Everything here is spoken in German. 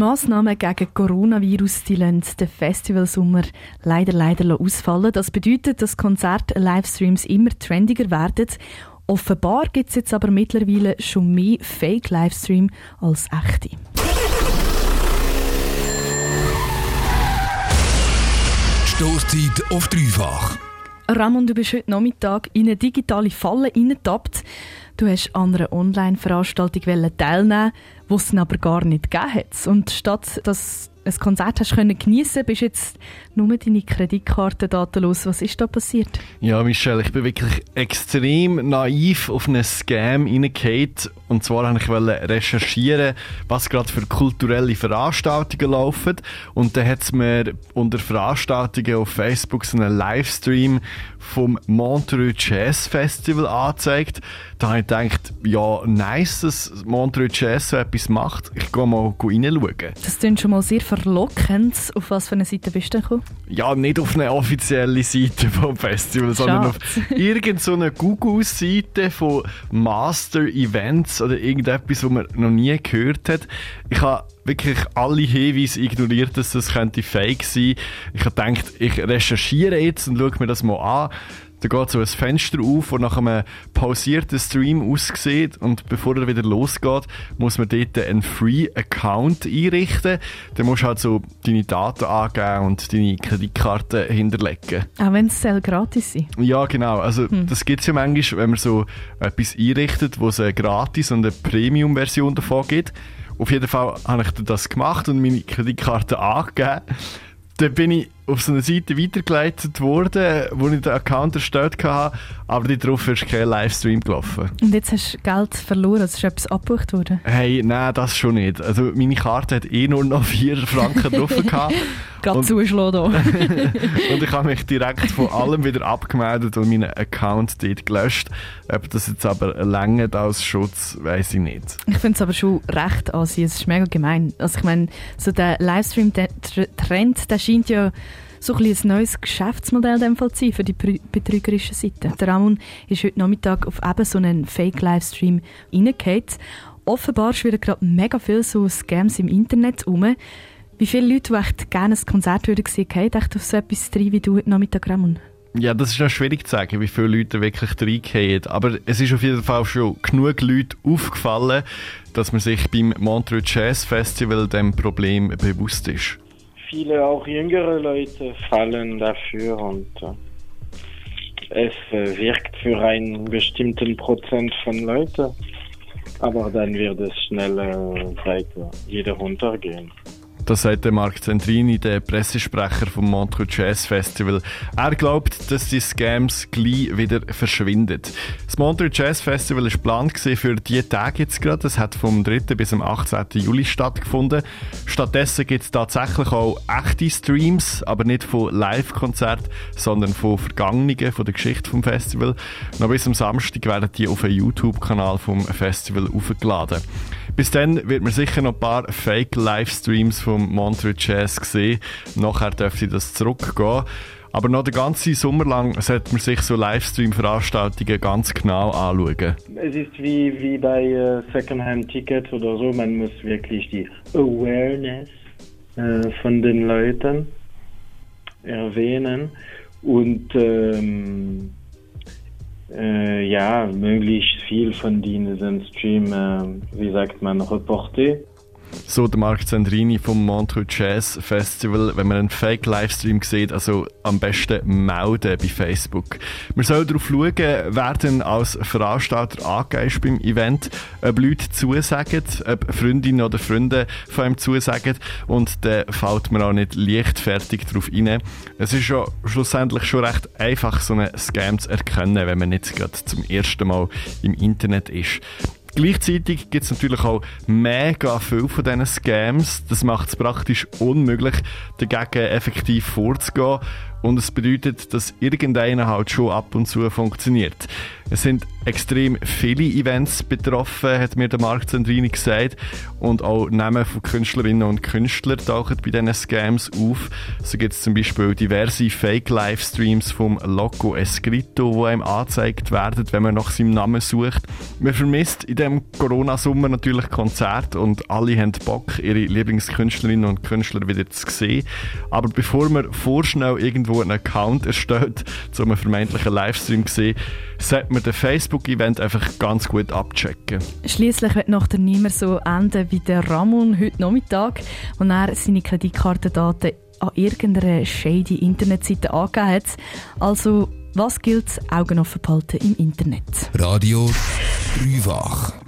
Massnahmen gegen Coronavirus die lassen den Festivalsommer leider leider ausfallen. Das bedeutet, dass Konzert-Livestreams immer trendiger werden. Offenbar gibt es jetzt aber mittlerweile schon mehr Fake-Livestream als echte. Stoßzeit auf dreifach. Ramon, du bist heute Nachmittag in eine digitale Falle reingetappt. Du hast an einer Online-Veranstaltung teilnehmen die es aber gar nicht gegeben hat. Und statt dass ein Konzert hast können geniessen, bist jetzt nur deine Kreditkartendaten los. Was ist da passiert? Ja, Michelle, ich bin wirklich extrem naiv auf einen Scam hineingefallen. Und zwar wollte ich recherchieren, was gerade für kulturelle Veranstaltungen laufen. Und dann hat es mir unter Veranstaltungen auf Facebook so einen Livestream vom Montreux Jazz Festival angezeigt. Da habe ich gedacht, ja, nice, dass Montreux Jazz so etwas macht. Ich gehe mal reinschauen. Das klingt schon mal sehr verlockend. Auf was für eine Seite bist du gekommen? Ja, nicht auf eine offizielle Seite vom Festival, sondern auf irgendeine Google-Seite von Master Events oder irgendetwas, was man noch nie gehört hat. Ich habe wirklich alle Hinweise ignoriert, dass das könnte fake sein. Ich habe gedacht, ich recherchiere jetzt und schaue mir das mal an. Da geht so ein Fenster auf, das nach einem pausierten Stream aussieht und bevor er wieder losgeht, muss man dort einen Free-Account einrichten. Dann musst du halt so deine Daten angeben und deine Kreditkarte hinterlegen. Auch wenn es gratis ist? Ja, genau. Also hm. das gibt es ja manchmal, wenn man so etwas einrichtet, wo es eine gratis und eine Premium-Version davon gibt. Auf jeden Fall habe ich das gemacht und meine Kreditkarte angegeben. Dann bin ich auf so eine Seite weitergeleitet worden, wo ich den Account erstellt hatte, aber darauf ist kein Livestream gelaufen. Und jetzt hast du Geld verloren, also ist etwas abgebucht worden? Hey, nein, das schon nicht. Also meine Karte hat eh nur noch 4 Franken drauf gehabt. Gerade zuschlagen Und ich habe mich direkt von allem wieder abgemeldet und meinen Account dort gelöscht. Ob das jetzt aber länger als Schutz, weiß ich nicht. Ich finde es aber schon recht ansehen. Es ist mega gemein. Also ich meine, so der Livestream-Trend, der scheint ja so ein, ein neues Geschäftsmodell in dem Fall sein für die betrügerische Seite. Der Ramon ist heute Nachmittag auf eben so einen Fake-Livestream reingehauen. Offenbar schwirren gerade mega viele so Scams im Internet um. Wie viele Leute, die echt gerne ein Konzert würden sehen, echt auf so etwas drin wie du heute Nachmittag, Ramon? Ja, das ist noch schwierig zu sagen, wie viele Leute wirklich reingehen. Aber es ist auf jeden Fall schon genug Leute aufgefallen, dass man sich beim Montreux Jazz Festival dem Problem bewusst ist viele auch jüngere Leute fallen dafür und äh, es äh, wirkt für einen bestimmten Prozent von Leuten, aber dann wird es schnell weiter wieder runtergehen. Das sagt der Marc Zentrini, der Pressesprecher vom Montreux Jazz Festival. Er glaubt, dass die Scams gleich wieder verschwinden. Das Montreux Jazz Festival ist geplant für diese Tage jetzt gerade. Es hat vom 3. bis zum 18. Juli stattgefunden. Stattdessen gibt es tatsächlich auch echte Streams, aber nicht von Live-Konzerten, sondern von Vergangenen, von der Geschichte vom Festival. Noch bis am Samstag werden die auf den YouTube-Kanal vom Festival aufgeladen. Bis dann wird man sicher noch ein paar Fake-Livestreams vom Montreux Jazz sehen. Nachher dürfte das zurückgehen. Aber noch den ganzen Sommer lang sollte man sich so Livestream-Veranstaltungen ganz genau anschauen. Es ist wie, wie bei äh, Secondhand-Tickets oder so. Man muss wirklich die Awareness äh, von den Leuten erwähnen. Und ähm, äh, ja, möglichst viel von diesen Stream, äh, wie sagt man, reporter. So der Marc Zandrini vom Montreux Jazz Festival. Wenn man einen Fake-Livestream sieht, also am besten melden bei Facebook. Man soll darauf schauen, wer denn als Veranstalter angegeben beim Event, ob Leute zusagen, ob Freundinnen oder Freunde von ihm zusagen und dann fällt man auch nicht leichtfertig darauf rein. Es ist ja schlussendlich schon recht einfach, so einen Scam zu erkennen, wenn man nicht gerade zum ersten Mal im Internet ist. Gleichzeitig gibt es natürlich auch mega viel von diesen Scams. Das macht es praktisch unmöglich, dagegen effektiv vorzugehen. Und es bedeutet, dass irgendeiner halt schon ab und zu funktioniert. Es sind extrem viele Events betroffen, hat mir der Marc Zendrini gesagt. Und auch Namen von Künstlerinnen und Künstlern tauchen bei diesen Scams auf. So gibt es zum Beispiel diverse Fake-Livestreams vom Loco Escrito, die einem angezeigt werden, wenn man nach seinem Namen sucht. Man vermisst in diesem Corona-Sommer natürlich Konzerte und alle haben Bock, ihre Lieblingskünstlerinnen und Künstler wieder zu sehen. Aber bevor man vorschnell irgendwo einen Account erstellt, um einen vermeintlichen Livestream zu sehen, sollte man den Facebook-Event einfach ganz gut abchecken. Schließlich wird noch der niemand so enden wie der Ramon heute Nachmittag, wo er seine Kreditkartendaten an irgendeiner shady Internetseite angegeben hat. Also, was gilt Augen offen behalten im Internet? Radio Dreifach.